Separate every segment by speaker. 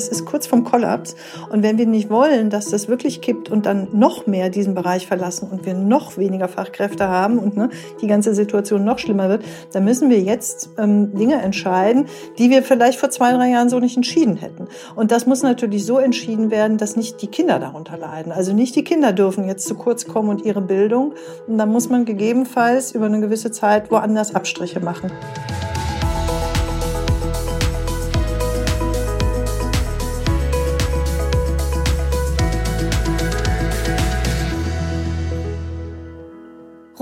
Speaker 1: Es ist kurz vom Kollaps. Und wenn wir nicht wollen, dass das wirklich kippt und dann noch mehr diesen Bereich verlassen und wir noch weniger Fachkräfte haben und ne, die ganze Situation noch schlimmer wird, dann müssen wir jetzt ähm, Dinge entscheiden, die wir vielleicht vor zwei, drei Jahren so nicht entschieden hätten. Und das muss natürlich so entschieden werden, dass nicht die Kinder darunter leiden. Also nicht die Kinder dürfen jetzt zu kurz kommen und ihre Bildung. Und dann muss man gegebenenfalls über eine gewisse Zeit woanders Abstriche machen.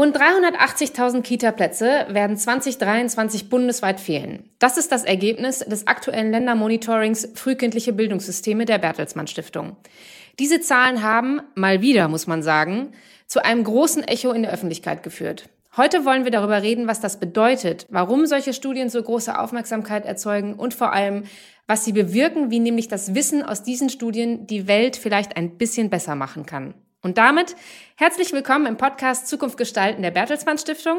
Speaker 2: Rund 380.000 Kita-Plätze werden 2023 bundesweit fehlen. Das ist das Ergebnis des aktuellen Ländermonitorings Frühkindliche Bildungssysteme der Bertelsmann Stiftung. Diese Zahlen haben, mal wieder muss man sagen, zu einem großen Echo in der Öffentlichkeit geführt. Heute wollen wir darüber reden, was das bedeutet, warum solche Studien so große Aufmerksamkeit erzeugen und vor allem, was sie bewirken, wie nämlich das Wissen aus diesen Studien die Welt vielleicht ein bisschen besser machen kann. Und damit herzlich willkommen im Podcast Zukunft gestalten der Bertelsmann Stiftung.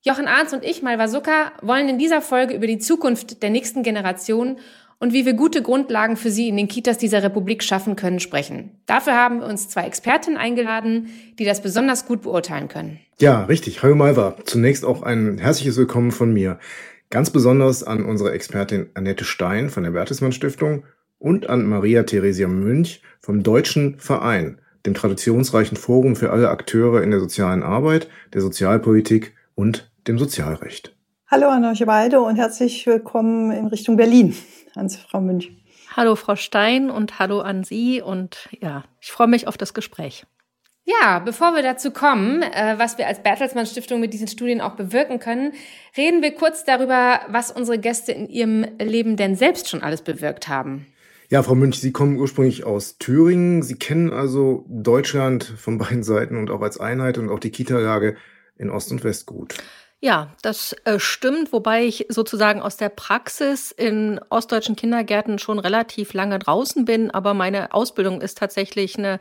Speaker 2: Jochen Arndt und ich, Malva Zucker, wollen in dieser Folge über die Zukunft der nächsten Generation und wie wir gute Grundlagen für sie in den Kitas dieser Republik schaffen können, sprechen. Dafür haben wir uns zwei Expertinnen eingeladen, die das besonders gut beurteilen können.
Speaker 3: Ja, richtig. Hallo Malva. Zunächst auch ein herzliches Willkommen von mir. Ganz besonders an unsere Expertin Annette Stein von der Bertelsmann Stiftung und an Maria Theresia Münch vom Deutschen Verein dem traditionsreichen Forum für alle Akteure in der sozialen Arbeit, der Sozialpolitik und dem Sozialrecht.
Speaker 1: Hallo an euch beide und herzlich willkommen in Richtung Berlin an Frau Münch.
Speaker 4: Hallo Frau Stein und hallo an Sie und ja, ich freue mich auf das Gespräch.
Speaker 2: Ja, bevor wir dazu kommen, äh, was wir als Bertelsmann Stiftung mit diesen Studien auch bewirken können, reden wir kurz darüber, was unsere Gäste in ihrem Leben denn selbst schon alles bewirkt haben.
Speaker 3: Ja, Frau Münch, Sie kommen ursprünglich aus Thüringen. Sie kennen also Deutschland von beiden Seiten und auch als Einheit und auch die Kita-Lage in Ost und West gut.
Speaker 4: Ja, das äh, stimmt, wobei ich sozusagen aus der Praxis in ostdeutschen Kindergärten schon relativ lange draußen bin, aber meine Ausbildung ist tatsächlich eine,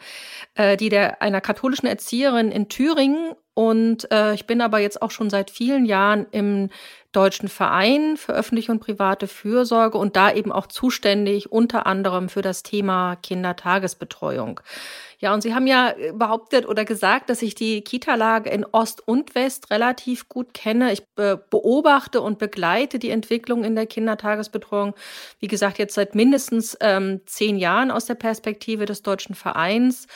Speaker 4: äh, die der einer katholischen Erzieherin in Thüringen und äh, ich bin aber jetzt auch schon seit vielen Jahren im Deutschen Verein für öffentliche und private Fürsorge und da eben auch zuständig unter anderem für das Thema Kindertagesbetreuung. Ja, und Sie haben ja behauptet oder gesagt, dass ich die Kita-Lage in Ost und West relativ gut kenne. Ich äh, beobachte und begleite die Entwicklung in der Kindertagesbetreuung, wie gesagt, jetzt seit mindestens ähm, zehn Jahren aus der Perspektive des Deutschen Vereins.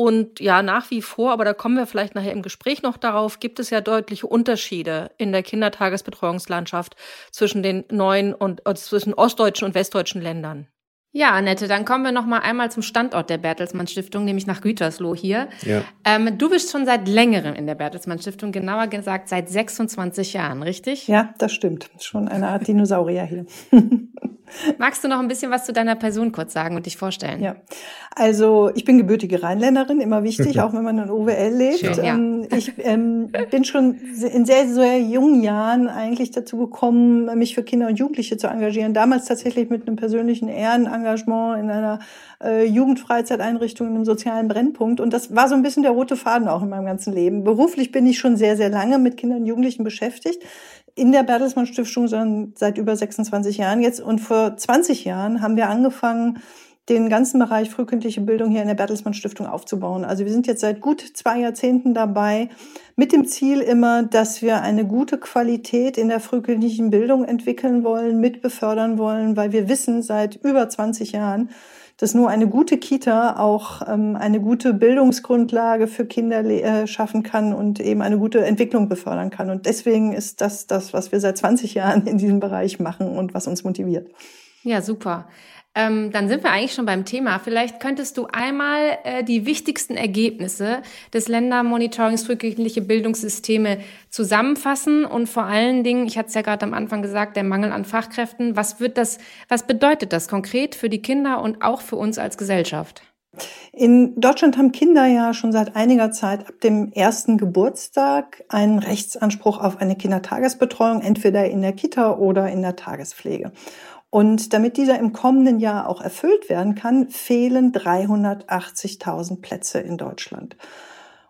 Speaker 4: Und ja, nach wie vor, aber da kommen wir vielleicht nachher im Gespräch noch darauf, gibt es ja deutliche Unterschiede in der Kindertagesbetreuungslandschaft zwischen den neuen und äh, zwischen ostdeutschen und westdeutschen Ländern.
Speaker 2: Ja, Annette, dann kommen wir noch mal einmal zum Standort der Bertelsmann Stiftung, nämlich nach Gütersloh hier.
Speaker 3: Ja.
Speaker 2: Ähm, du bist schon seit längerem in der Bertelsmann Stiftung, genauer gesagt seit 26 Jahren, richtig?
Speaker 1: Ja, das stimmt. Schon eine Art Dinosaurier hier.
Speaker 2: Magst du noch ein bisschen was zu deiner Person kurz sagen und dich vorstellen?
Speaker 1: Ja, also ich bin gebürtige Rheinländerin, immer wichtig, auch wenn man in OWL lebt.
Speaker 2: Schön, ja.
Speaker 1: Ähm, ich ähm, bin schon in sehr, sehr jungen Jahren eigentlich dazu gekommen, mich für Kinder und Jugendliche zu engagieren. Damals tatsächlich mit einem persönlichen Ehrenengagement in einer äh, Jugendfreizeiteinrichtung, in einem sozialen Brennpunkt. Und das war so ein bisschen der rote Faden auch in meinem ganzen Leben. Beruflich bin ich schon sehr, sehr lange mit Kindern und Jugendlichen beschäftigt in der Bertelsmann Stiftung schon seit über 26 Jahren jetzt. Und vor 20 Jahren haben wir angefangen, den ganzen Bereich frühkindliche Bildung hier in der Bertelsmann Stiftung aufzubauen. Also wir sind jetzt seit gut zwei Jahrzehnten dabei, mit dem Ziel immer, dass wir eine gute Qualität in der frühkindlichen Bildung entwickeln wollen, mit befördern wollen, weil wir wissen seit über 20 Jahren, dass nur eine gute Kita auch ähm, eine gute Bildungsgrundlage für Kinder äh, schaffen kann und eben eine gute Entwicklung befördern kann. Und deswegen ist das das, was wir seit 20 Jahren in diesem Bereich machen und was uns motiviert.
Speaker 2: Ja, super. Ähm, dann sind wir eigentlich schon beim Thema. Vielleicht könntest du einmal äh, die wichtigsten Ergebnisse des Ländermonitorings frühkindliche Bildungssysteme zusammenfassen und vor allen Dingen, ich hatte es ja gerade am Anfang gesagt, der Mangel an Fachkräften. Was wird das, was bedeutet das konkret für die Kinder und auch für uns als Gesellschaft?
Speaker 1: In Deutschland haben Kinder ja schon seit einiger Zeit ab dem ersten Geburtstag einen Rechtsanspruch auf eine Kindertagesbetreuung, entweder in der Kita oder in der Tagespflege. Und damit dieser im kommenden Jahr auch erfüllt werden kann, fehlen 380.000 Plätze in Deutschland.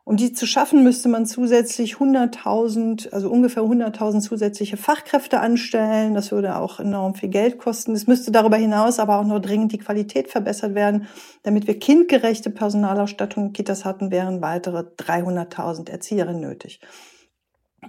Speaker 1: Um die zu schaffen, müsste man zusätzlich 100.000, also ungefähr 100.000 zusätzliche Fachkräfte anstellen. Das würde auch enorm viel Geld kosten. Es müsste darüber hinaus aber auch noch dringend die Qualität verbessert werden. Damit wir kindgerechte Personalausstattung in Kitas hatten, wären weitere 300.000 Erzieherinnen nötig.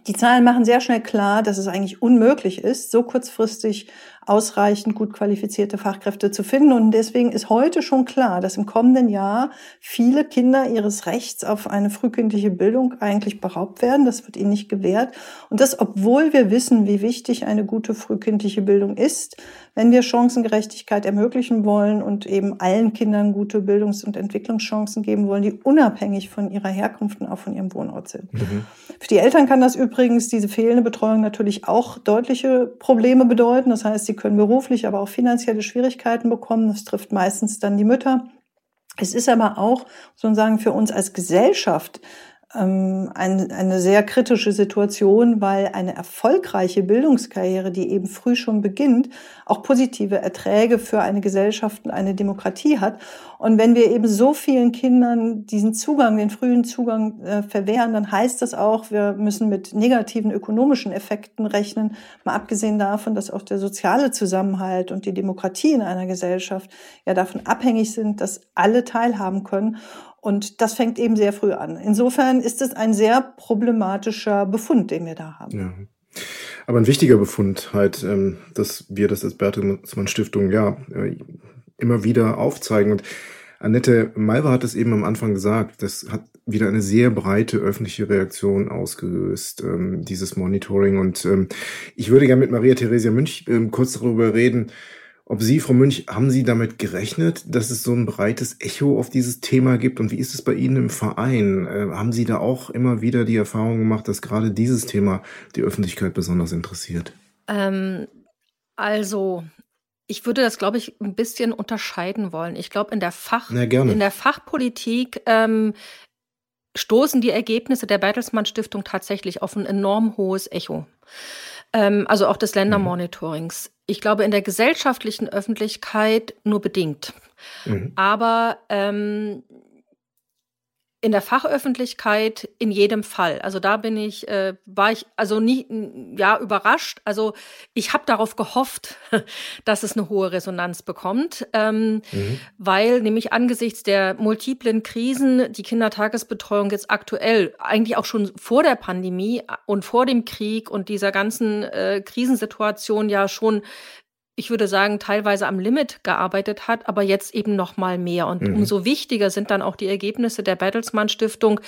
Speaker 1: Die Zahlen machen sehr schnell klar, dass es eigentlich unmöglich ist, so kurzfristig ausreichend gut qualifizierte Fachkräfte zu finden. Und deswegen ist heute schon klar, dass im kommenden Jahr viele Kinder ihres Rechts auf eine frühkindliche Bildung eigentlich beraubt werden. Das wird ihnen nicht gewährt. Und das, obwohl wir wissen, wie wichtig eine gute frühkindliche Bildung ist, wenn wir Chancengerechtigkeit ermöglichen wollen und eben allen Kindern gute Bildungs- und Entwicklungschancen geben wollen, die unabhängig von ihrer Herkunft und auch von ihrem Wohnort sind. Mhm. Für die Eltern kann das übrigens diese fehlende Betreuung natürlich auch deutliche Probleme bedeuten. Das heißt, sie können beruflich, aber auch finanzielle Schwierigkeiten bekommen. Das trifft meistens dann die Mütter. Es ist aber auch, muss man sagen, für uns als Gesellschaft ähm, ein, eine sehr kritische Situation, weil eine erfolgreiche Bildungskarriere, die eben früh schon beginnt, auch positive Erträge für eine Gesellschaft und eine Demokratie hat. Und wenn wir eben so vielen Kindern diesen Zugang, den frühen Zugang äh, verwehren, dann heißt das auch, wir müssen mit negativen ökonomischen Effekten rechnen, mal abgesehen davon, dass auch der soziale Zusammenhalt und die Demokratie in einer Gesellschaft ja davon abhängig sind, dass alle teilhaben können. Und das fängt eben sehr früh an. Insofern ist es ein sehr problematischer Befund, den wir da haben. Ja.
Speaker 3: Aber ein wichtiger Befund halt, ähm, dass wir das als Bertelsmann Stiftung ja äh, immer wieder aufzeigen. Und Annette Malva hat es eben am Anfang gesagt, das hat wieder eine sehr breite öffentliche Reaktion ausgelöst, ähm, dieses Monitoring. Und ähm, ich würde gerne mit Maria Theresia Münch kurz darüber reden, ob Sie, Frau Münch, haben Sie damit gerechnet, dass es so ein breites Echo auf dieses Thema gibt? Und wie ist es bei Ihnen im Verein? Äh, haben Sie da auch immer wieder die Erfahrung gemacht, dass gerade dieses Thema die Öffentlichkeit besonders interessiert? Ähm,
Speaker 4: also, ich würde das, glaube ich, ein bisschen unterscheiden wollen. Ich glaube, in der Fach, in der Fachpolitik ähm, stoßen die Ergebnisse der Bertelsmann Stiftung tatsächlich auf ein enorm hohes Echo. Ähm, also auch des Ländermonitorings. Ich glaube, in der gesellschaftlichen Öffentlichkeit nur bedingt. Mhm. Aber ähm, in der Fachöffentlichkeit in jedem Fall. Also da bin ich, äh, war ich also nie, ja, überrascht. Also ich habe darauf gehofft, dass es eine hohe Resonanz bekommt, ähm, mhm. weil nämlich angesichts der multiplen Krisen die Kindertagesbetreuung jetzt aktuell, eigentlich auch schon vor der Pandemie und vor dem Krieg und dieser ganzen äh, Krisensituation ja schon ich würde sagen, teilweise am Limit gearbeitet hat, aber jetzt eben noch mal mehr. Und mhm. umso wichtiger sind dann auch die Ergebnisse der Bertelsmann Stiftung,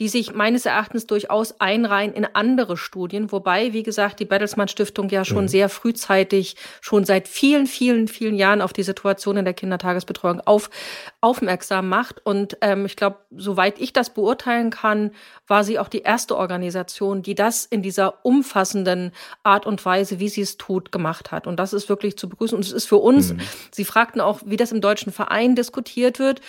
Speaker 4: die sich meines Erachtens durchaus einreihen in andere Studien. Wobei, wie gesagt, die Bertelsmann Stiftung ja schon mhm. sehr frühzeitig, schon seit vielen, vielen, vielen Jahren auf die Situation in der Kindertagesbetreuung auf, aufmerksam macht. Und ähm, ich glaube, soweit ich das beurteilen kann, war sie auch die erste Organisation, die das in dieser umfassenden Art und Weise, wie sie es tut, gemacht hat. Und das ist wirklich zu begrüßen. Und es ist für uns, mhm. Sie fragten auch, wie das im deutschen Verein diskutiert wird.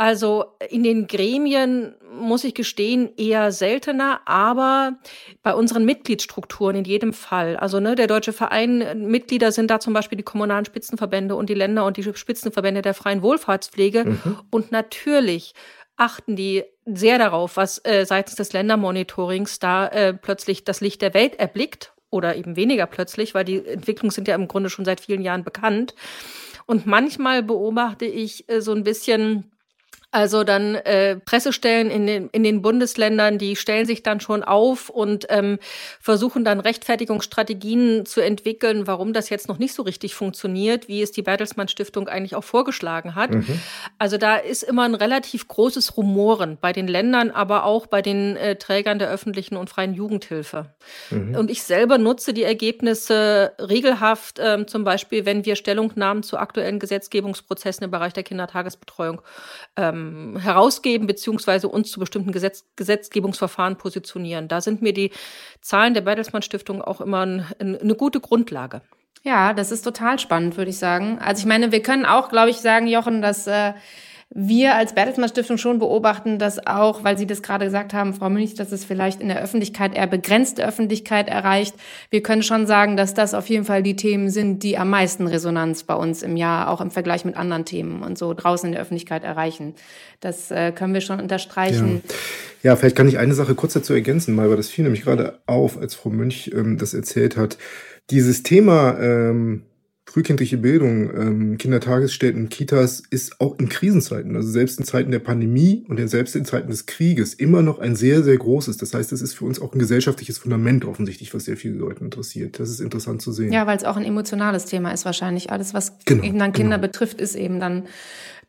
Speaker 4: Also in den Gremien muss ich gestehen, eher seltener, aber bei unseren Mitgliedsstrukturen in jedem Fall. Also ne, der Deutsche Verein, Mitglieder sind da zum Beispiel die kommunalen Spitzenverbände und die Länder und die Spitzenverbände der freien Wohlfahrtspflege. Mhm. Und natürlich achten die sehr darauf, was äh, seitens des Ländermonitorings da äh, plötzlich das Licht der Welt erblickt oder eben weniger plötzlich, weil die Entwicklungen sind ja im Grunde schon seit vielen Jahren bekannt. Und manchmal beobachte ich äh, so ein bisschen also dann äh, Pressestellen in den, in den Bundesländern, die stellen sich dann schon auf und ähm, versuchen dann Rechtfertigungsstrategien zu entwickeln, warum das jetzt noch nicht so richtig funktioniert, wie es die Bertelsmann Stiftung eigentlich auch vorgeschlagen hat. Mhm. Also da ist immer ein relativ großes Rumoren bei den Ländern, aber auch bei den äh, Trägern der öffentlichen und freien Jugendhilfe. Mhm. Und ich selber nutze die Ergebnisse regelhaft, ähm, zum Beispiel, wenn wir Stellungnahmen zu aktuellen Gesetzgebungsprozessen im Bereich der Kindertagesbetreuung ähm, ähm, herausgeben beziehungsweise uns zu bestimmten Gesetz Gesetzgebungsverfahren positionieren. Da sind mir die Zahlen der Bertelsmann Stiftung auch immer ein, ein, eine gute Grundlage.
Speaker 2: Ja, das ist total spannend, würde ich sagen. Also ich meine, wir können auch, glaube ich, sagen, Jochen, dass äh, wir als Bertelsmann Stiftung schon beobachten, dass auch, weil Sie das gerade gesagt haben, Frau Münch, dass es vielleicht in der Öffentlichkeit eher begrenzte Öffentlichkeit erreicht. Wir können schon sagen, dass das auf jeden Fall die Themen sind, die am meisten Resonanz bei uns im Jahr, auch im Vergleich mit anderen Themen und so draußen in der Öffentlichkeit erreichen. Das äh, können wir schon unterstreichen.
Speaker 3: Ja. ja. vielleicht kann ich eine Sache kurz dazu ergänzen, weil das fiel nämlich gerade auf, als Frau Münch ähm, das erzählt hat. Dieses Thema ähm, frühkindliche Bildung, ähm, Kindertagesstätten, Kitas ist auch in Krisenzeiten, also selbst in Zeiten der Pandemie und selbst in Zeiten des Krieges immer noch ein sehr, sehr großes. Das heißt, es ist für uns auch ein gesellschaftliches Fundament offensichtlich, was sehr viele Leute interessiert. Das ist interessant zu sehen.
Speaker 2: Ja, weil es auch ein emotionales Thema ist wahrscheinlich. Alles, was genau, eben dann Kinder genau. betrifft, ist eben dann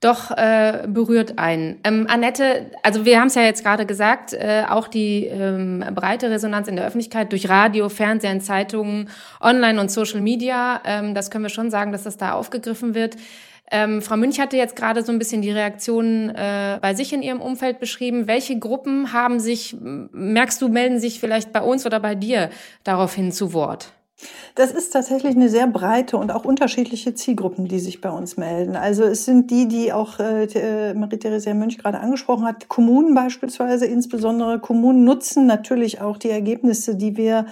Speaker 2: doch äh, berührt einen. Ähm, Annette, also wir haben es ja jetzt gerade gesagt, äh, auch die ähm, breite Resonanz in der Öffentlichkeit durch Radio, Fernsehen, Zeitungen, Online und Social Media, ähm, das können wir schon sagen, dass das da aufgegriffen wird. Ähm, Frau Münch hatte jetzt gerade so ein bisschen die Reaktionen äh, bei sich in ihrem Umfeld beschrieben. Welche Gruppen haben sich, merkst du, melden sich vielleicht bei uns oder bei dir daraufhin zu Wort?
Speaker 1: Das ist tatsächlich eine sehr breite und auch unterschiedliche Zielgruppen, die sich bei uns melden. Also es sind die, die auch äh, Marie-Theresia Mönch gerade angesprochen hat, Kommunen beispielsweise, insbesondere Kommunen nutzen natürlich auch die Ergebnisse, die wir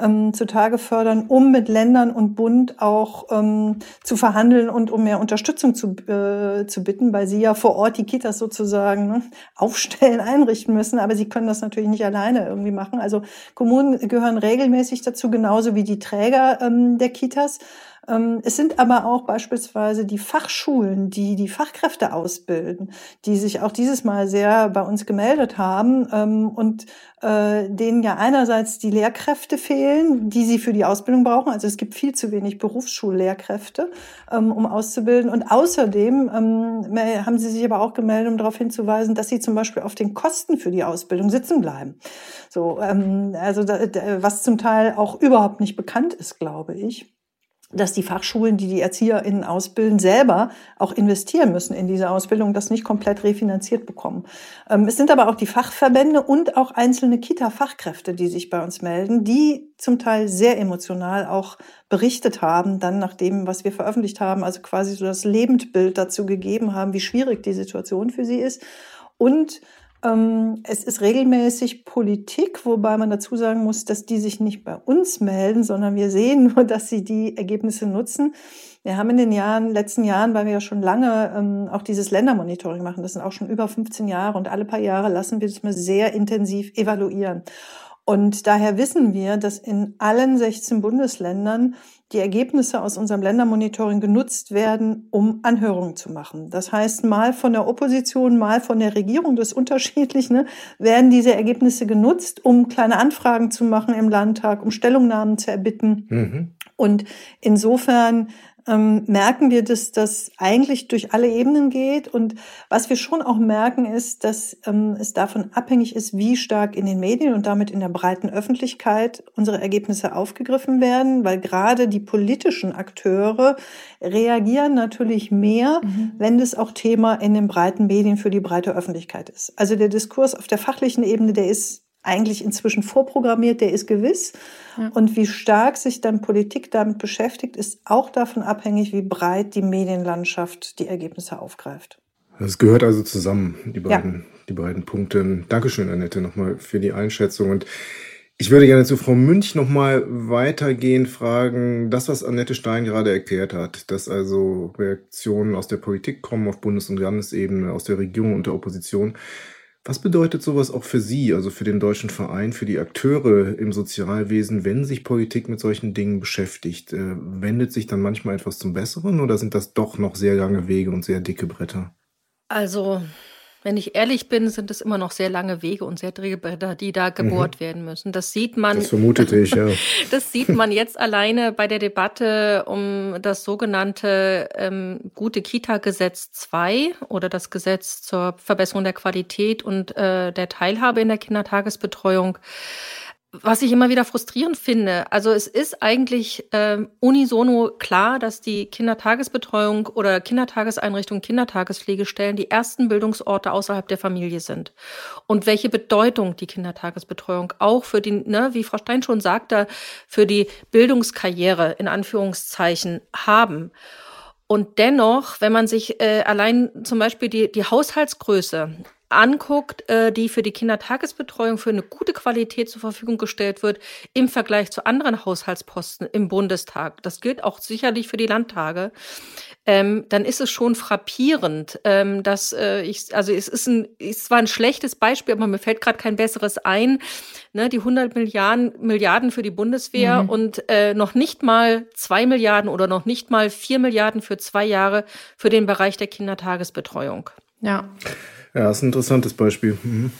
Speaker 1: ähm, zutage fördern, um mit Ländern und Bund auch ähm, zu verhandeln und um mehr Unterstützung zu, äh, zu bitten, weil sie ja vor Ort die Kitas sozusagen ne, aufstellen, einrichten müssen. Aber sie können das natürlich nicht alleine irgendwie machen. Also Kommunen gehören regelmäßig dazu, genauso wie die Träger ähm, der Kitas. Ähm, es sind aber auch beispielsweise die Fachschulen, die die Fachkräfte ausbilden, die sich auch dieses Mal sehr bei uns gemeldet haben ähm, und äh, denen ja einerseits die Lehrkräfte fehlen, die sie für die Ausbildung brauchen. Also es gibt viel zu wenig Berufsschullehrkräfte, ähm, um auszubilden. Und außerdem haben sie sich aber auch gemeldet, um darauf hinzuweisen, dass sie zum Beispiel auf den Kosten für die Ausbildung sitzen bleiben. So, also was zum Teil auch überhaupt nicht bekannt ist, glaube ich dass die Fachschulen, die die ErzieherInnen ausbilden, selber auch investieren müssen in diese Ausbildung, das nicht komplett refinanziert bekommen. Ähm, es sind aber auch die Fachverbände und auch einzelne Kita-Fachkräfte, die sich bei uns melden, die zum Teil sehr emotional auch berichtet haben, dann nach dem, was wir veröffentlicht haben, also quasi so das Lebendbild dazu gegeben haben, wie schwierig die Situation für sie ist und es ist regelmäßig Politik, wobei man dazu sagen muss, dass die sich nicht bei uns melden, sondern wir sehen nur, dass sie die Ergebnisse nutzen. Wir haben in den Jahren, letzten Jahren, weil wir ja schon lange ähm, auch dieses Ländermonitoring machen, das sind auch schon über 15 Jahre und alle paar Jahre lassen wir das mal sehr intensiv evaluieren. Und daher wissen wir, dass in allen 16 Bundesländern die Ergebnisse aus unserem Ländermonitoring genutzt werden, um Anhörungen zu machen. Das heißt, mal von der Opposition, mal von der Regierung, das ist unterschiedlich, ne, werden diese Ergebnisse genutzt, um kleine Anfragen zu machen im Landtag, um Stellungnahmen zu erbitten. Mhm. Und insofern ähm, merken wir, dass das eigentlich durch alle Ebenen geht. Und was wir schon auch merken, ist, dass ähm, es davon abhängig ist, wie stark in den Medien und damit in der breiten Öffentlichkeit unsere Ergebnisse aufgegriffen werden, weil gerade die politischen Akteure reagieren natürlich mehr, mhm. wenn es auch Thema in den breiten Medien für die breite Öffentlichkeit ist. Also der Diskurs auf der fachlichen Ebene, der ist eigentlich inzwischen vorprogrammiert, der ist gewiss. Ja. Und wie stark sich dann Politik damit beschäftigt, ist auch davon abhängig, wie breit die Medienlandschaft die Ergebnisse aufgreift.
Speaker 3: Das gehört also zusammen, die beiden, ja. die beiden Punkte. Dankeschön, Annette, nochmal für die Einschätzung. Und ich würde gerne zu Frau Münch nochmal weitergehen, fragen, das, was Annette Stein gerade erklärt hat, dass also Reaktionen aus der Politik kommen auf Bundes- und Landesebene, aus der Regierung und der Opposition. Was bedeutet sowas auch für Sie, also für den Deutschen Verein, für die Akteure im Sozialwesen, wenn sich Politik mit solchen Dingen beschäftigt? Äh, wendet sich dann manchmal etwas zum Besseren oder sind das doch noch sehr lange Wege und sehr dicke Bretter?
Speaker 4: Also wenn ich ehrlich bin, sind es immer noch sehr lange Wege und sehr Drehbretter, die da gebohrt mhm. werden müssen. Das sieht man.
Speaker 3: Das vermutete ich, ja.
Speaker 4: das sieht man jetzt alleine bei der Debatte um das sogenannte ähm, Gute Kita-Gesetz 2 oder das Gesetz zur Verbesserung der Qualität und äh, der Teilhabe in der Kindertagesbetreuung was ich immer wieder frustrierend finde, also es ist eigentlich äh, unisono klar, dass die Kindertagesbetreuung oder Kindertageseinrichtungen, Kindertagespflegestellen die ersten Bildungsorte außerhalb der Familie sind. Und welche Bedeutung die Kindertagesbetreuung auch für die, ne, wie Frau Stein schon sagte, für die Bildungskarriere in Anführungszeichen haben. Und dennoch, wenn man sich äh, allein zum Beispiel die, die Haushaltsgröße anguckt, äh, die für die Kindertagesbetreuung für eine gute Qualität zur Verfügung gestellt wird im Vergleich zu anderen Haushaltsposten im Bundestag, das gilt auch sicherlich für die Landtage, ähm, dann ist es schon frappierend, ähm, dass äh, ich, also es ist ein, es war ein schlechtes Beispiel, aber mir fällt gerade kein besseres ein, ne, die 100 Milliarden, Milliarden für die Bundeswehr mhm. und äh, noch nicht mal zwei Milliarden oder noch nicht mal vier Milliarden für zwei Jahre für den Bereich der Kindertagesbetreuung.
Speaker 2: Ja.
Speaker 3: Ja, ist ein interessantes Beispiel. Mhm.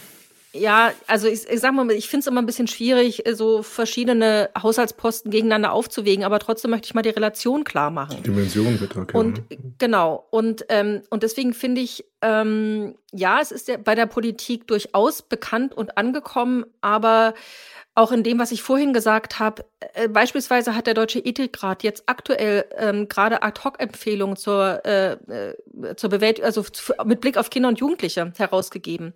Speaker 4: Ja, also ich, ich sag mal, ich finde es immer ein bisschen schwierig, so verschiedene Haushaltsposten gegeneinander aufzuwägen, aber trotzdem möchte ich mal die Relation klar machen.
Speaker 3: Dimension wird da
Speaker 4: Und genau, und, ähm, und deswegen finde ich, ähm, ja, es ist ja bei der Politik durchaus bekannt und angekommen, aber auch in dem, was ich vorhin gesagt habe, äh, beispielsweise hat der Deutsche Ethikrat jetzt aktuell ähm, gerade Ad-Hoc-Empfehlungen zur, äh, äh zur Bewältigung, also mit Blick auf Kinder und Jugendliche herausgegeben.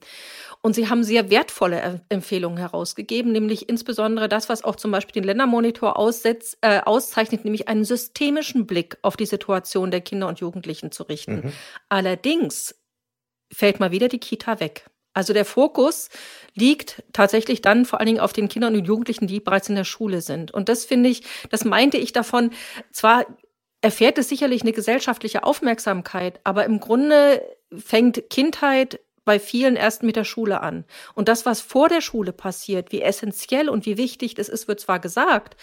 Speaker 4: Und sie haben sehr wertvolle Empfehlungen herausgegeben, nämlich insbesondere das, was auch zum Beispiel den Ländermonitor aussetzt, äh, auszeichnet, nämlich einen systemischen Blick auf die Situation der Kinder und Jugendlichen zu richten. Mhm. Allerdings fällt mal wieder die Kita weg. Also der Fokus liegt tatsächlich dann vor allen Dingen auf den Kindern und Jugendlichen, die bereits in der Schule sind. Und das finde ich, das meinte ich davon, zwar erfährt es sicherlich eine gesellschaftliche Aufmerksamkeit, aber im Grunde fängt Kindheit bei vielen erst mit der Schule an. Und das, was vor der Schule passiert, wie essentiell und wie wichtig das ist, wird zwar gesagt,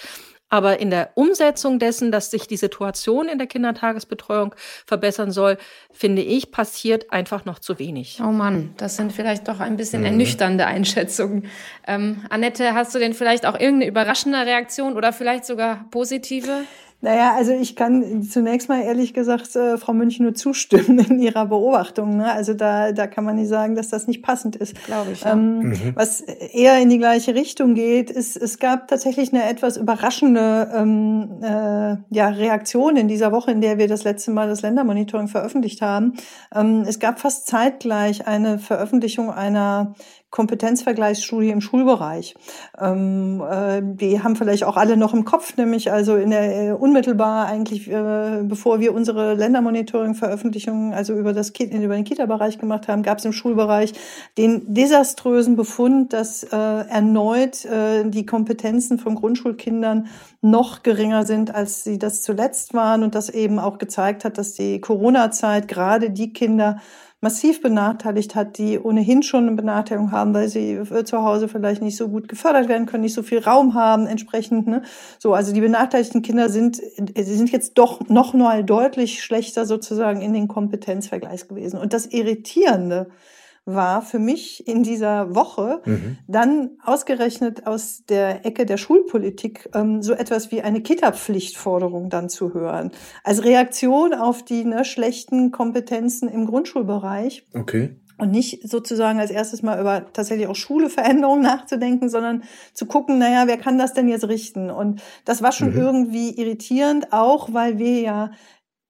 Speaker 4: aber in der Umsetzung dessen, dass sich die Situation in der Kindertagesbetreuung verbessern soll, finde ich, passiert einfach noch zu wenig.
Speaker 2: Oh Mann, das sind vielleicht doch ein bisschen mhm. ernüchternde Einschätzungen. Ähm, Annette, hast du denn vielleicht auch irgendeine überraschende Reaktion oder vielleicht sogar positive?
Speaker 1: Naja, also ich kann zunächst mal ehrlich gesagt äh, Frau Münch nur zustimmen in ihrer Beobachtung. Ne? Also da, da kann man nicht sagen, dass das nicht passend ist.
Speaker 2: Glaube ich. Ja.
Speaker 1: Ähm, mhm. Was eher in die gleiche Richtung geht, ist, es gab tatsächlich eine etwas überraschende ähm, äh, ja, Reaktion in dieser Woche, in der wir das letzte Mal das Ländermonitoring veröffentlicht haben. Ähm, es gab fast zeitgleich eine Veröffentlichung einer Kompetenzvergleichsstudie im Schulbereich. Ähm, äh, die haben vielleicht auch alle noch im Kopf, nämlich also in der äh, unmittelbar eigentlich, äh, bevor wir unsere Ländermonitoring-Veröffentlichungen also über das über den Kita-Bereich gemacht haben, gab es im Schulbereich den desaströsen Befund, dass äh, erneut äh, die Kompetenzen von Grundschulkindern noch geringer sind, als sie das zuletzt waren und das eben auch gezeigt hat, dass die Corona-Zeit gerade die Kinder massiv benachteiligt hat, die ohnehin schon eine Benachteiligung haben, weil sie zu Hause vielleicht nicht so gut gefördert werden können, nicht so viel Raum haben entsprechend. Ne? So, also die benachteiligten Kinder sind, sie sind jetzt doch noch mal deutlich schlechter sozusagen in den Kompetenzvergleich gewesen. Und das Irritierende war für mich in dieser Woche mhm. dann ausgerechnet aus der Ecke der Schulpolitik ähm, so etwas wie eine Kita-Pflichtforderung dann zu hören. Als Reaktion auf die ne, schlechten Kompetenzen im Grundschulbereich.
Speaker 3: Okay.
Speaker 1: Und nicht sozusagen als erstes mal über tatsächlich auch Schuleveränderungen nachzudenken, sondern zu gucken, naja, wer kann das denn jetzt richten? Und das war schon mhm. irgendwie irritierend, auch weil wir ja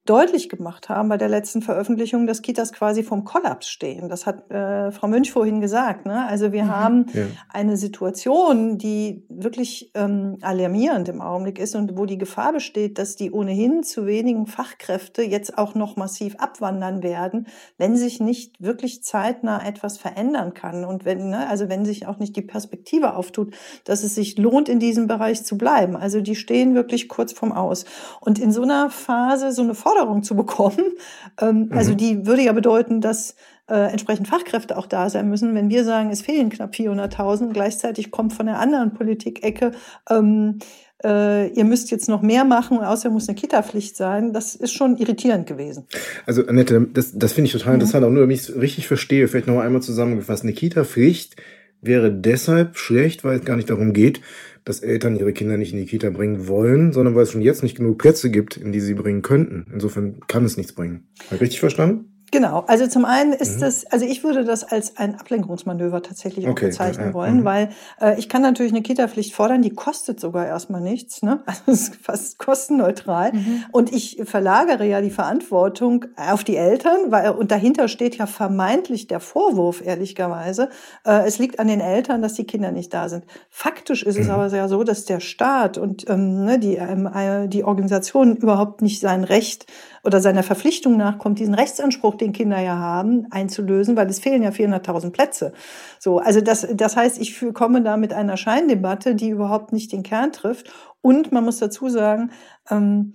Speaker 1: deutlich gemacht haben bei der letzten Veröffentlichung, dass Kitas quasi vom Kollaps stehen. Das hat äh, Frau Münch vorhin gesagt. Ne? Also wir mhm. haben ja. eine Situation, die wirklich ähm, alarmierend im Augenblick ist und wo die Gefahr besteht, dass die ohnehin zu wenigen Fachkräfte jetzt auch noch massiv abwandern werden, wenn sich nicht wirklich zeitnah etwas verändern kann und wenn, ne, also wenn sich auch nicht die Perspektive auftut, dass es sich lohnt, in diesem Bereich zu bleiben. Also die stehen wirklich kurz vorm Aus. Und in so einer Phase so eine Forderung zu bekommen. Ähm, also mhm. Also die würde ja bedeuten, dass äh, entsprechend Fachkräfte auch da sein müssen. Wenn wir sagen, es fehlen knapp 400.000, gleichzeitig kommt von der anderen Politikecke, ähm, äh, ihr müsst jetzt noch mehr machen, außer muss eine Kita-Pflicht sein, das ist schon irritierend gewesen.
Speaker 3: Also Annette, das, das finde ich total mhm. interessant, auch nur, damit ich es richtig verstehe, vielleicht noch einmal zusammengefasst. Eine Kita-Pflicht wäre deshalb schlecht, weil es gar nicht darum geht, dass Eltern ihre Kinder nicht in die Kita bringen wollen, sondern weil es schon jetzt nicht genug Plätze gibt, in die sie bringen könnten. Insofern kann es nichts bringen. Habe ich richtig verstanden?
Speaker 1: Genau, also zum einen ist mhm. das, also ich würde das als ein Ablenkungsmanöver tatsächlich okay, bezeichnen ja, wollen, mhm. weil äh, ich kann natürlich eine Kita-Pflicht fordern, die kostet sogar erstmal nichts, ne? Also es ist fast kostenneutral. Mhm. Und ich verlagere ja die Verantwortung auf die Eltern, weil und dahinter steht ja vermeintlich der Vorwurf, ehrlicherweise. Äh, es liegt an den Eltern, dass die Kinder nicht da sind. Faktisch ist es mhm. aber ja so, dass der Staat und ähm, ne, die, ähm, äh, die Organisation überhaupt nicht sein Recht oder seiner Verpflichtung nachkommt, diesen Rechtsanspruch, den Kinder ja haben, einzulösen, weil es fehlen ja 400.000 Plätze. So, also das, das heißt, ich komme da mit einer Scheindebatte, die überhaupt nicht den Kern trifft. Und man muss dazu sagen, ähm,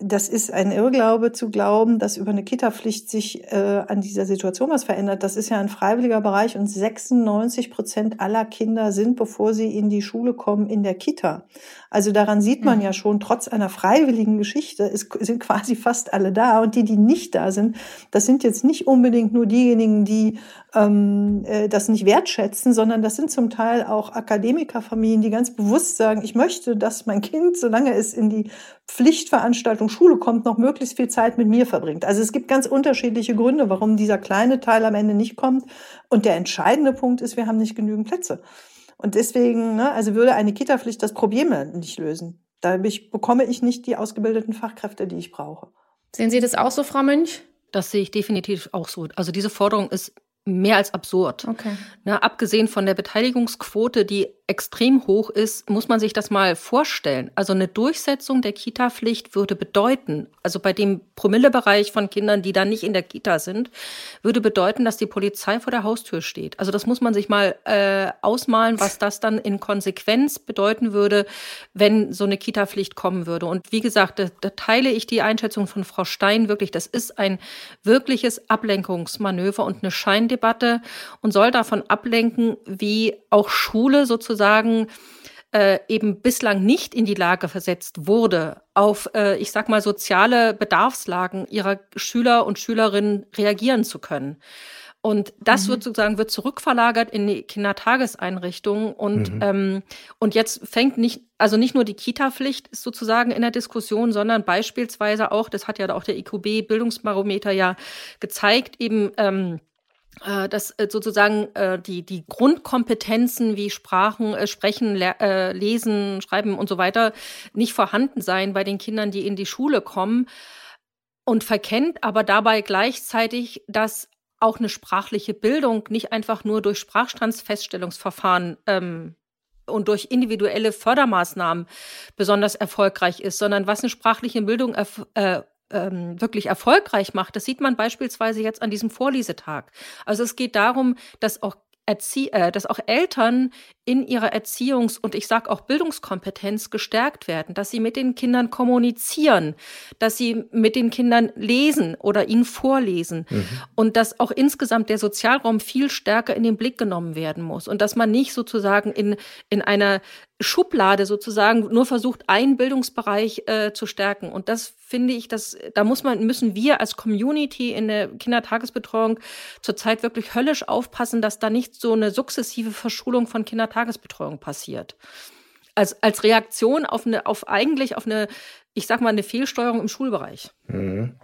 Speaker 1: das ist ein Irrglaube zu glauben, dass über eine Kita-Pflicht sich äh, an dieser Situation was verändert. Das ist ja ein freiwilliger Bereich und 96 Prozent aller Kinder sind, bevor sie in die Schule kommen, in der Kita. Also daran sieht man mhm. ja schon, trotz einer freiwilligen Geschichte ist, sind quasi fast alle da. Und die, die nicht da sind, das sind jetzt nicht unbedingt nur diejenigen, die ähm, äh, das nicht wertschätzen, sondern das sind zum Teil auch Akademikerfamilien, die ganz bewusst sagen, ich möchte, dass mein Kind, solange es in die Pflichtveranstaltung Schule kommt, noch möglichst viel Zeit mit mir verbringt. Also es gibt ganz unterschiedliche Gründe, warum dieser kleine Teil am Ende nicht kommt. Und der entscheidende Punkt ist, wir haben nicht genügend Plätze. Und deswegen, ne, also würde eine Kita-Pflicht das Problem nicht lösen. Dadurch bekomme ich nicht die ausgebildeten Fachkräfte, die ich brauche.
Speaker 2: Sehen Sie das auch so, Frau Münch?
Speaker 4: Das sehe ich definitiv auch so. Also diese Forderung ist mehr als absurd.
Speaker 2: Okay.
Speaker 4: Ne, abgesehen von der Beteiligungsquote, die extrem hoch ist, muss man sich das mal vorstellen. Also eine Durchsetzung der Kita-Pflicht würde bedeuten, also bei dem Promillebereich von Kindern, die da nicht in der Kita sind, würde bedeuten, dass die Polizei vor der Haustür steht. Also das muss man sich mal äh, ausmalen, was das dann in Konsequenz bedeuten würde, wenn so eine Kita-Pflicht kommen würde. Und wie gesagt, da, da teile ich die Einschätzung von Frau Stein wirklich. Das ist ein wirkliches Ablenkungsmanöver und eine Scheindebatte und soll davon ablenken, wie auch Schule sozusagen sozusagen äh, eben bislang nicht in die Lage versetzt wurde, auf, äh, ich sag mal, soziale Bedarfslagen ihrer Schüler und Schülerinnen reagieren zu können. Und das mhm. wird sozusagen wird zurückverlagert in die Kindertageseinrichtungen und mhm. ähm, und jetzt fängt nicht also nicht nur die Kita-Pflicht ist sozusagen in der Diskussion, sondern beispielsweise auch, das hat ja auch der IQB Bildungsbarometer ja gezeigt, eben ähm, äh, dass äh, sozusagen äh, die, die Grundkompetenzen wie Sprachen, Sprechen, Lesen, Schreiben und so weiter nicht vorhanden seien bei den Kindern, die in die Schule kommen und verkennt aber dabei gleichzeitig, dass auch eine sprachliche Bildung nicht einfach nur durch Sprachstandsfeststellungsverfahren ähm, und durch individuelle Fördermaßnahmen besonders erfolgreich ist, sondern was eine sprachliche Bildung äh, ähm, wirklich erfolgreich macht, das sieht man beispielsweise jetzt an diesem Vorlesetag. Also es geht darum, dass auch Erzie äh, dass auch Eltern in ihrer Erziehungs- und ich sage auch Bildungskompetenz gestärkt werden, dass sie mit den Kindern kommunizieren, dass sie mit den Kindern lesen oder ihnen vorlesen mhm. und dass auch insgesamt der Sozialraum viel stärker in den Blick genommen werden muss und dass man nicht sozusagen in, in einer Schublade sozusagen nur versucht, einen Bildungsbereich äh, zu stärken. Und das finde ich, dass da muss man, müssen wir als Community in der Kindertagesbetreuung zurzeit wirklich höllisch aufpassen, dass da nicht so eine sukzessive Verschulung von Kindertagesbetreuung passiert. Als, als Reaktion auf eine, auf eigentlich auf eine, ich sag mal, eine Fehlsteuerung im Schulbereich.
Speaker 3: Mhm.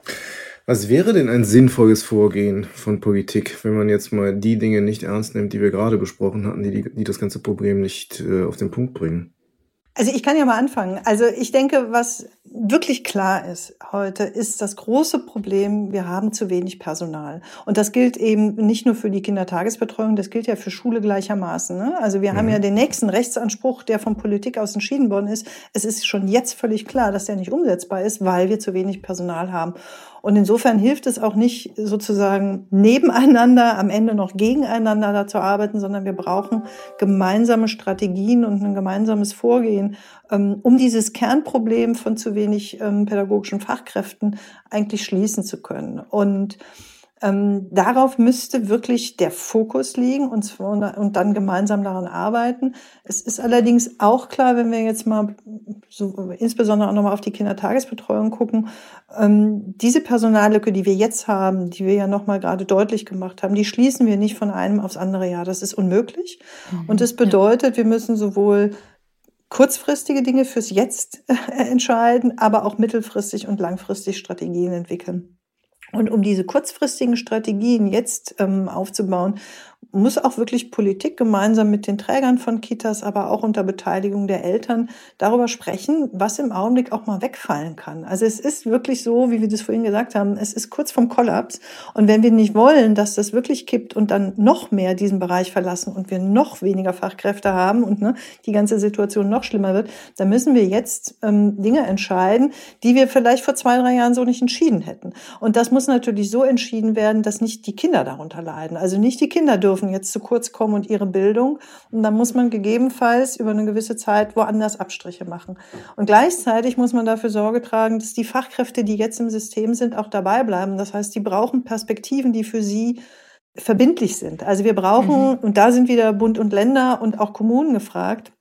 Speaker 3: Was wäre denn ein sinnvolles Vorgehen von Politik, wenn man jetzt mal die Dinge nicht ernst nimmt, die wir gerade besprochen hatten, die, die das ganze Problem nicht äh, auf den Punkt bringen?
Speaker 1: Also ich kann ja mal anfangen. Also ich denke, was wirklich klar ist heute, ist das große Problem, wir haben zu wenig Personal. Und das gilt eben nicht nur für die Kindertagesbetreuung, das gilt ja für Schule gleichermaßen. Ne? Also wir mhm. haben ja den nächsten Rechtsanspruch, der von Politik aus entschieden worden ist. Es ist schon jetzt völlig klar, dass der nicht umsetzbar ist, weil wir zu wenig Personal haben. Und insofern hilft es auch nicht sozusagen nebeneinander, am Ende noch gegeneinander da zu arbeiten, sondern wir brauchen gemeinsame Strategien und ein gemeinsames Vorgehen, ähm, um dieses Kernproblem von zu wenig ähm, pädagogischen Fachkräften eigentlich schließen zu können. Und ähm, darauf müsste wirklich der Fokus liegen und, zwar, und dann gemeinsam daran arbeiten. Es ist allerdings auch klar, wenn wir jetzt mal so, insbesondere auch nochmal auf die Kindertagesbetreuung gucken, ähm, diese Personallücke, die wir jetzt haben, die wir ja nochmal gerade deutlich gemacht haben, die schließen wir nicht von einem aufs andere Jahr. Das ist unmöglich. Mhm, und das bedeutet, wir müssen sowohl kurzfristige Dinge fürs Jetzt entscheiden, aber auch mittelfristig und langfristig Strategien entwickeln. Und um diese kurzfristigen Strategien jetzt ähm, aufzubauen, muss auch wirklich Politik gemeinsam mit den Trägern von Kitas, aber auch unter Beteiligung der Eltern darüber sprechen, was im Augenblick auch mal wegfallen kann. Also es ist wirklich so, wie wir das vorhin gesagt haben, es ist kurz vom Kollaps. Und wenn wir nicht wollen, dass das wirklich kippt und dann noch mehr diesen Bereich verlassen und wir noch weniger Fachkräfte haben und ne, die ganze Situation noch schlimmer wird, dann müssen wir jetzt ähm, Dinge entscheiden, die wir vielleicht vor zwei, drei Jahren so nicht entschieden hätten. Und das muss natürlich so entschieden werden, dass nicht die Kinder darunter leiden. Also nicht die Kinder dürfen jetzt zu kurz kommen und ihre Bildung. Und dann muss man gegebenenfalls über eine gewisse Zeit woanders Abstriche machen. Und gleichzeitig muss man dafür Sorge tragen, dass die Fachkräfte, die jetzt im System sind, auch dabei bleiben. Das heißt, die brauchen Perspektiven, die für sie verbindlich sind. Also wir brauchen, mhm. und da sind wieder Bund und Länder und auch Kommunen gefragt,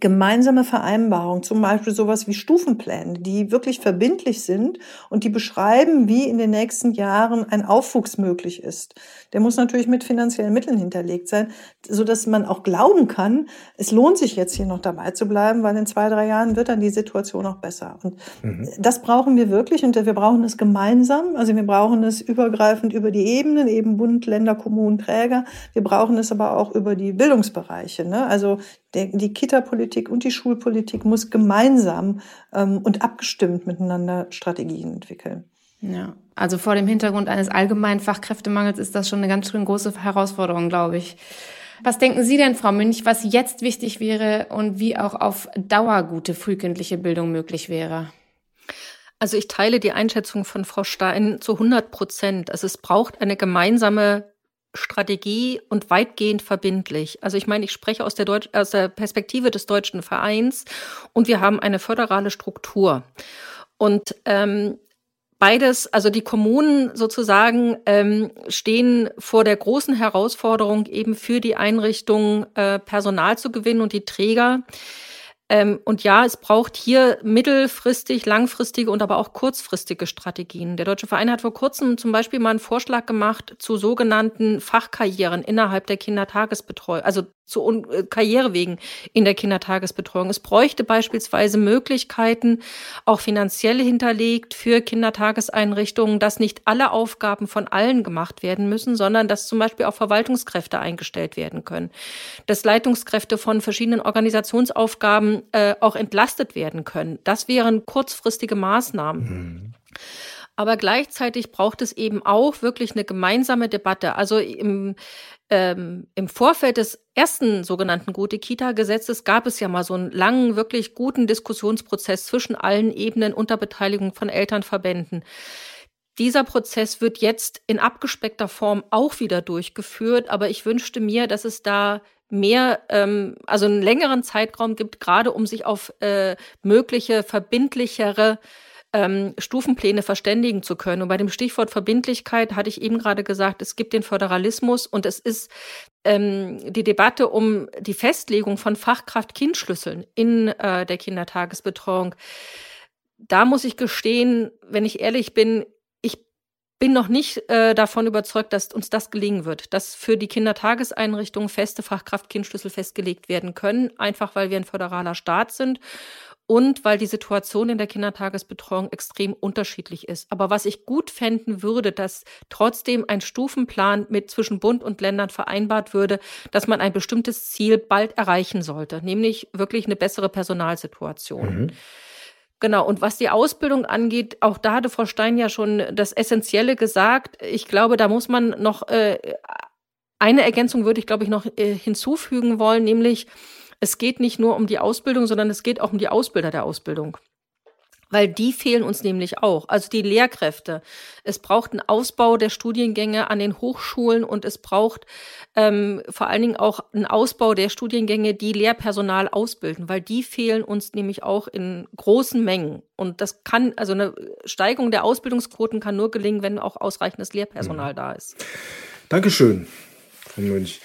Speaker 1: gemeinsame Vereinbarungen, zum Beispiel sowas wie Stufenpläne, die wirklich verbindlich sind und die beschreiben, wie in den nächsten Jahren ein Aufwuchs möglich ist. Der muss natürlich mit finanziellen Mitteln hinterlegt sein, so dass man auch glauben kann, es lohnt sich jetzt hier noch dabei zu bleiben, weil in zwei, drei Jahren wird dann die Situation auch besser. Und mhm. das brauchen wir wirklich und wir brauchen es gemeinsam. Also wir brauchen es übergreifend über die Ebenen, eben Bund, Länder, Kommunen, Träger. Wir brauchen es aber auch über die Bildungsbereiche. Ne? Also der, die Kita-Politik und die Schulpolitik muss gemeinsam ähm, und abgestimmt miteinander Strategien entwickeln.
Speaker 2: Ja, also vor dem Hintergrund eines allgemeinen Fachkräftemangels ist das schon eine ganz schön große Herausforderung, glaube ich. Was denken Sie denn, Frau Münch, was jetzt wichtig wäre und wie auch auf Dauer gute frühkindliche Bildung möglich wäre?
Speaker 4: Also ich teile die Einschätzung von Frau Stein zu 100 Prozent. Also es braucht eine gemeinsame Strategie und weitgehend verbindlich. Also ich meine, ich spreche aus der, Deutsch, aus der Perspektive des deutschen Vereins und wir haben eine föderale Struktur. Und ähm, beides, also die Kommunen sozusagen ähm, stehen vor der großen Herausforderung, eben für die Einrichtung äh, Personal zu gewinnen und die Träger ähm, und ja, es braucht hier mittelfristig, langfristige und aber auch kurzfristige Strategien. Der Deutsche Verein hat vor kurzem zum Beispiel mal einen Vorschlag gemacht zu sogenannten Fachkarrieren innerhalb der Kindertagesbetreuung, also zu äh, Karrierewegen in der Kindertagesbetreuung. Es bräuchte beispielsweise Möglichkeiten, auch finanziell hinterlegt für Kindertageseinrichtungen, dass nicht alle Aufgaben von allen gemacht werden müssen, sondern dass zum Beispiel auch Verwaltungskräfte eingestellt werden können, dass Leitungskräfte von verschiedenen Organisationsaufgaben äh, auch entlastet werden können. Das wären kurzfristige Maßnahmen. Mhm. Aber gleichzeitig braucht es eben auch wirklich eine gemeinsame Debatte. Also im, ähm, im Vorfeld des ersten sogenannten Gute-Kita-Gesetzes gab es ja mal so einen langen, wirklich guten Diskussionsprozess zwischen allen Ebenen unter Beteiligung von Elternverbänden. Dieser Prozess wird jetzt in abgespeckter Form auch wieder durchgeführt, aber ich wünschte mir, dass es da mehr, ähm, also einen längeren Zeitraum gibt, gerade um sich auf äh, mögliche verbindlichere ähm, Stufenpläne verständigen zu können. Und bei dem Stichwort Verbindlichkeit hatte ich eben gerade gesagt, es gibt den Föderalismus und es ist ähm, die Debatte um die Festlegung von Fachkraft-Kindschlüsseln in äh, der Kindertagesbetreuung. Da muss ich gestehen, wenn ich ehrlich bin, ich bin noch nicht äh, davon überzeugt, dass uns das gelingen wird, dass für die Kindertageseinrichtungen feste Fachkraft-Kindschlüssel festgelegt werden können, einfach weil wir ein föderaler Staat sind und weil die Situation in der Kindertagesbetreuung extrem unterschiedlich ist. Aber was ich gut fänden würde, dass trotzdem ein Stufenplan mit zwischen Bund und Ländern vereinbart würde, dass man ein bestimmtes Ziel bald erreichen sollte, nämlich wirklich eine bessere Personalsituation. Mhm. Genau, und was die Ausbildung angeht, auch da hatte Frau Stein ja schon das Essentielle gesagt. Ich glaube, da muss man noch äh, eine Ergänzung würde ich, glaube ich, noch äh, hinzufügen wollen, nämlich es geht nicht nur um die Ausbildung, sondern es geht auch um die Ausbilder der Ausbildung. Weil die fehlen uns nämlich auch. Also die Lehrkräfte. Es braucht einen Ausbau der Studiengänge an den Hochschulen und es braucht ähm, vor allen Dingen auch einen Ausbau der Studiengänge, die Lehrpersonal ausbilden, weil die fehlen uns nämlich auch in großen Mengen. Und das kann, also eine Steigerung der Ausbildungsquoten kann nur gelingen, wenn auch ausreichendes Lehrpersonal mhm. da ist.
Speaker 3: Dankeschön, Frau Münch.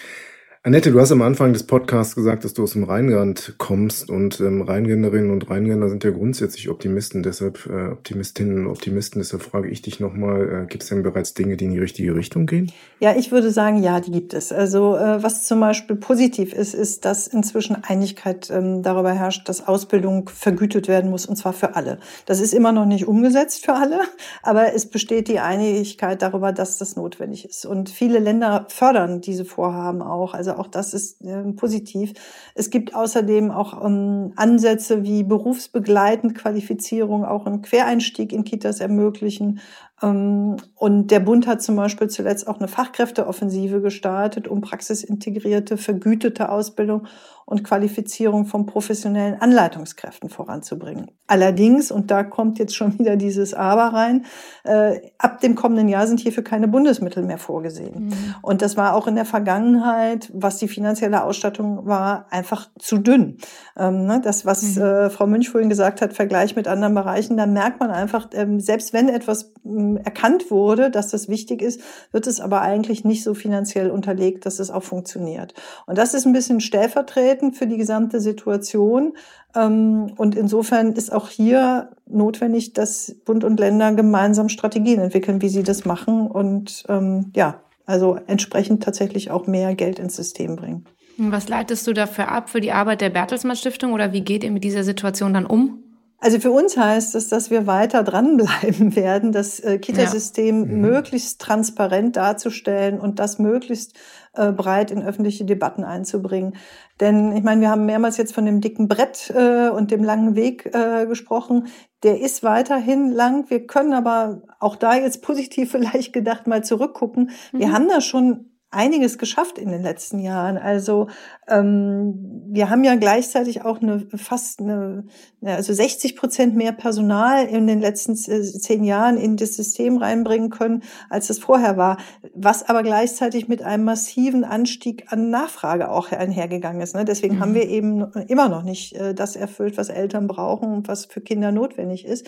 Speaker 3: Annette, du hast am Anfang des Podcasts gesagt, dass du aus dem Rheinland kommst und ähm, Rheinländerinnen und Rheinländer sind ja grundsätzlich Optimisten, deshalb äh, Optimistinnen und Optimisten. Deshalb frage ich dich nochmal, äh, gibt es denn bereits Dinge, die in die richtige Richtung gehen?
Speaker 1: Ja, ich würde sagen, ja, die gibt es. Also äh, was zum Beispiel positiv ist, ist, dass inzwischen Einigkeit ähm, darüber herrscht, dass Ausbildung vergütet werden muss und zwar für alle. Das ist immer noch nicht umgesetzt für alle, aber es besteht die Einigkeit darüber, dass das notwendig ist. Und viele Länder fördern diese Vorhaben auch. Also auch das ist äh, positiv. Es gibt außerdem auch ähm, Ansätze wie berufsbegleitend Qualifizierung, auch einen Quereinstieg in Kitas ermöglichen. Ähm, und der Bund hat zum Beispiel zuletzt auch eine Fachkräfteoffensive gestartet, um praxisintegrierte, vergütete Ausbildung und Qualifizierung von professionellen Anleitungskräften voranzubringen. Allerdings, und da kommt jetzt schon wieder dieses Aber rein, äh, ab dem kommenden Jahr sind hierfür keine Bundesmittel mehr vorgesehen. Mhm. Und das war auch in der Vergangenheit, was die finanzielle Ausstattung war, einfach zu dünn. Ähm, ne, das, was mhm. äh, Frau Münch vorhin gesagt hat, Vergleich mit anderen Bereichen, da merkt man einfach, ähm, selbst wenn etwas ähm, erkannt wurde, dass das wichtig ist, wird es aber eigentlich nicht so finanziell unterlegt, dass es auch funktioniert. Und das ist ein bisschen stellvertretend stellvertretend für die gesamte Situation. Ähm, und insofern ist auch hier notwendig, dass Bund und Länder gemeinsam Strategien entwickeln, wie sie das machen und ähm, ja, also entsprechend tatsächlich auch mehr Geld ins System bringen.
Speaker 2: Was leitest du dafür ab für die Arbeit der Bertelsmann Stiftung oder wie geht ihr mit dieser Situation dann um?
Speaker 1: Also für uns heißt es, dass wir weiter dranbleiben werden, das äh, Kitasystem ja. Mhm. möglichst transparent darzustellen und das möglichst äh, breit in öffentliche Debatten einzubringen. Denn ich meine, wir haben mehrmals jetzt von dem dicken Brett äh, und dem langen Weg äh, gesprochen. Der ist weiterhin lang. Wir können aber auch da jetzt positiv vielleicht gedacht mal zurückgucken. Wir mhm. haben da schon einiges geschafft in den letzten Jahren. Also ähm, wir haben ja gleichzeitig auch eine fast eine, also 60 Prozent mehr Personal in den letzten zehn Jahren in das System reinbringen können, als es vorher war. Was aber gleichzeitig mit einem massiven Anstieg an Nachfrage auch einhergegangen ist. Ne? Deswegen mhm. haben wir eben immer noch nicht äh, das erfüllt, was Eltern brauchen und was für Kinder notwendig ist.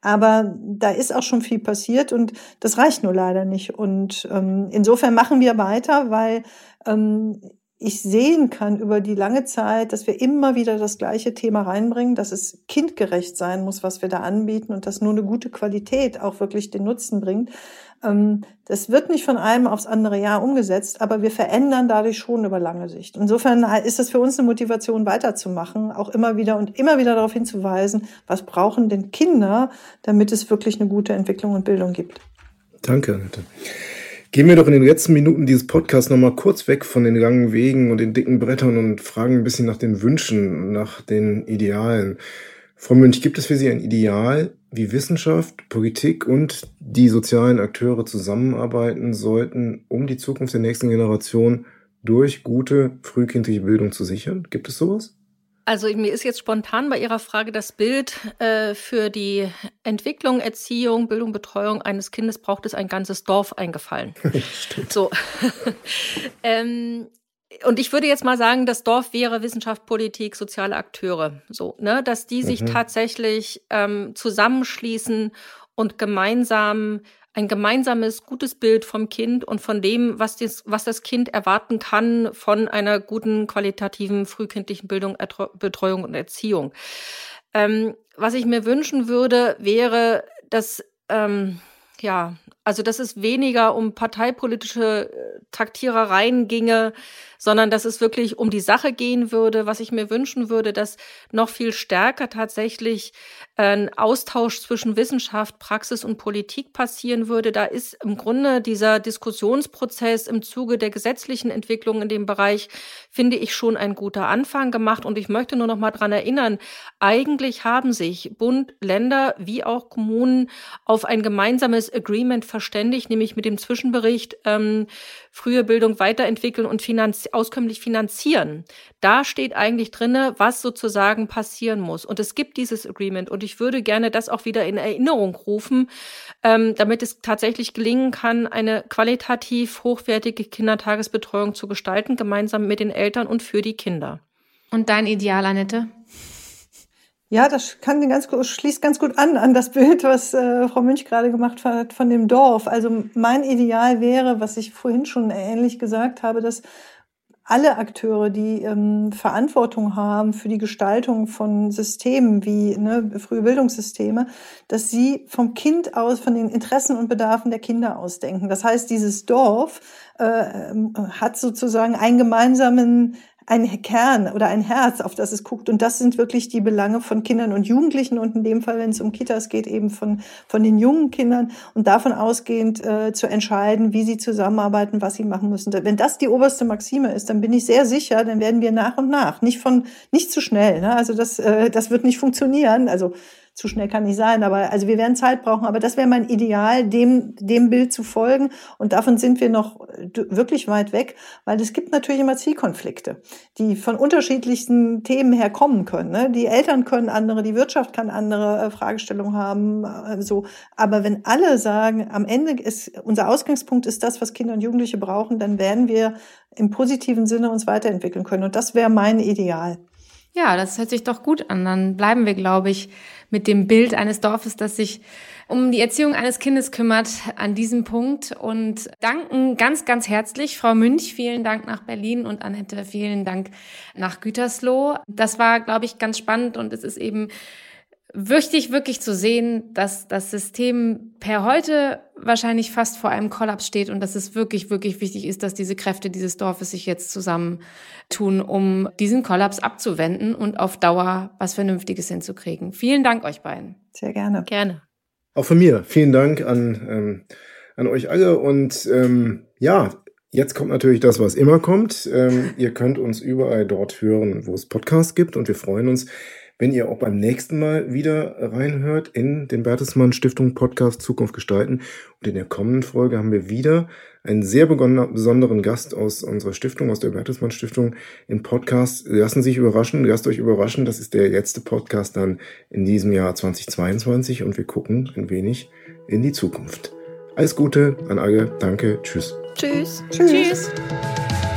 Speaker 1: Aber da ist auch schon viel passiert und das reicht nur leider nicht. Und ähm, insofern machen wir weiter, weil ähm, ich sehen kann über die lange Zeit, dass wir immer wieder das gleiche Thema reinbringen, dass es kindgerecht sein muss, was wir da anbieten und dass nur eine gute Qualität auch wirklich den Nutzen bringt. Ähm, das wird nicht von einem aufs andere Jahr umgesetzt, aber wir verändern dadurch schon über lange Sicht. Insofern ist es für uns eine Motivation, weiterzumachen, auch immer wieder und immer wieder darauf hinzuweisen, was brauchen denn Kinder, damit es wirklich eine gute Entwicklung und Bildung gibt.
Speaker 3: Danke, Annette. Gehen wir doch in den letzten Minuten dieses Podcasts nochmal kurz weg von den langen Wegen und den dicken Brettern und fragen ein bisschen nach den Wünschen, nach den Idealen. Frau Münch, gibt es für Sie ein Ideal, wie Wissenschaft, Politik und die sozialen Akteure zusammenarbeiten sollten, um die Zukunft der nächsten Generation durch gute frühkindliche Bildung zu sichern? Gibt es sowas?
Speaker 4: Also mir ist jetzt spontan bei Ihrer Frage das Bild äh, für die Entwicklung, Erziehung, Bildung, Betreuung eines Kindes braucht es ein ganzes Dorf eingefallen. So. ähm, und ich würde jetzt mal sagen, das Dorf wäre Wissenschaft, Politik, soziale Akteure, so, ne, dass die sich mhm. tatsächlich ähm, zusammenschließen und gemeinsam ein gemeinsames, gutes Bild vom Kind und von dem, was das, was das Kind erwarten kann von einer guten, qualitativen, frühkindlichen Bildung, Betreuung und Erziehung. Ähm, was ich mir wünschen würde, wäre, dass, ähm, ja, also dass es weniger um parteipolitische äh, Taktierereien ginge, sondern dass es wirklich um die Sache gehen würde. Was ich mir wünschen würde, dass noch viel stärker tatsächlich ein Austausch zwischen Wissenschaft, Praxis und Politik passieren würde. Da ist im Grunde dieser Diskussionsprozess im Zuge der gesetzlichen Entwicklung in dem Bereich, finde ich, schon ein guter Anfang gemacht. Und ich möchte nur noch mal dran erinnern, eigentlich haben sich Bund, Länder wie auch Kommunen auf ein gemeinsames Agreement verständigt, nämlich mit dem Zwischenbericht ähm, frühe Bildung weiterentwickeln und finanz auskömmlich finanzieren. Da steht eigentlich drinne, was sozusagen passieren muss. Und es gibt dieses Agreement. Und ich würde gerne das auch wieder in Erinnerung rufen, ähm, damit es tatsächlich gelingen kann, eine qualitativ hochwertige Kindertagesbetreuung zu gestalten, gemeinsam mit den Eltern und für die Kinder.
Speaker 2: Und dein Ideal, Annette?
Speaker 1: Ja, das kann ganz gut, schließt ganz gut an an das Bild, was äh, Frau Münch gerade gemacht hat von dem Dorf. Also mein Ideal wäre, was ich vorhin schon ähnlich gesagt habe, dass alle Akteure, die ähm, Verantwortung haben für die Gestaltung von Systemen wie ne, frühe Bildungssysteme, dass sie vom Kind aus, von den Interessen und Bedarfen der Kinder ausdenken. Das heißt, dieses Dorf äh, hat sozusagen einen gemeinsamen ein Kern oder ein Herz, auf das es guckt. Und das sind wirklich die Belange von Kindern und Jugendlichen und in dem Fall, wenn es um Kitas geht, eben von, von den jungen Kindern und davon ausgehend äh, zu entscheiden, wie sie zusammenarbeiten, was sie machen müssen. Wenn das die oberste Maxime ist, dann bin ich sehr sicher, dann werden wir nach und nach, nicht von, nicht zu schnell. Ne? Also das, äh, das wird nicht funktionieren. Also zu schnell kann nicht sein, aber also wir werden Zeit brauchen. Aber das wäre mein Ideal, dem, dem Bild zu folgen. Und davon sind wir noch wirklich weit weg, weil es gibt natürlich immer Zielkonflikte, die von unterschiedlichsten Themen her kommen können. Ne? Die Eltern können andere, die Wirtschaft kann andere äh, Fragestellungen haben. Äh, so. Aber wenn alle sagen, am Ende ist unser Ausgangspunkt ist das, was Kinder und Jugendliche brauchen, dann werden wir im positiven Sinne uns weiterentwickeln können. Und das wäre mein Ideal.
Speaker 2: Ja, das hört sich doch gut an. Dann bleiben wir, glaube ich, mit dem Bild eines Dorfes, das sich um die Erziehung eines Kindes kümmert an diesem Punkt und danken ganz, ganz herzlich Frau Münch. Vielen Dank nach Berlin und Annette, vielen Dank nach Gütersloh. Das war, glaube ich, ganz spannend und es ist eben wichtig, wirklich zu sehen, dass das System per heute wahrscheinlich fast vor einem Kollaps steht und dass es wirklich, wirklich wichtig ist, dass diese Kräfte dieses Dorfes sich jetzt zusammentun, um diesen Kollaps abzuwenden und auf Dauer was Vernünftiges hinzukriegen. Vielen Dank euch beiden.
Speaker 1: Sehr gerne.
Speaker 2: Gerne.
Speaker 3: Auch von mir vielen Dank an, ähm, an euch alle und ähm, ja, Jetzt kommt natürlich das, was immer kommt. Ähm, ihr könnt uns überall dort hören, wo es Podcasts gibt und wir freuen uns, wenn ihr auch beim nächsten Mal wieder reinhört in den Bertelsmann Stiftung Podcast Zukunft gestalten. Und in der kommenden Folge haben wir wieder einen sehr besonderen Gast aus unserer Stiftung, aus der Bertelsmann Stiftung im Podcast. Lassen Sie sich überraschen, lasst euch überraschen. Das ist der letzte Podcast dann in diesem Jahr 2022 und wir gucken ein wenig in die Zukunft. Alles Gute an alle. Danke. Tschüss.
Speaker 2: Tschüss. Tschüss. Tschüss.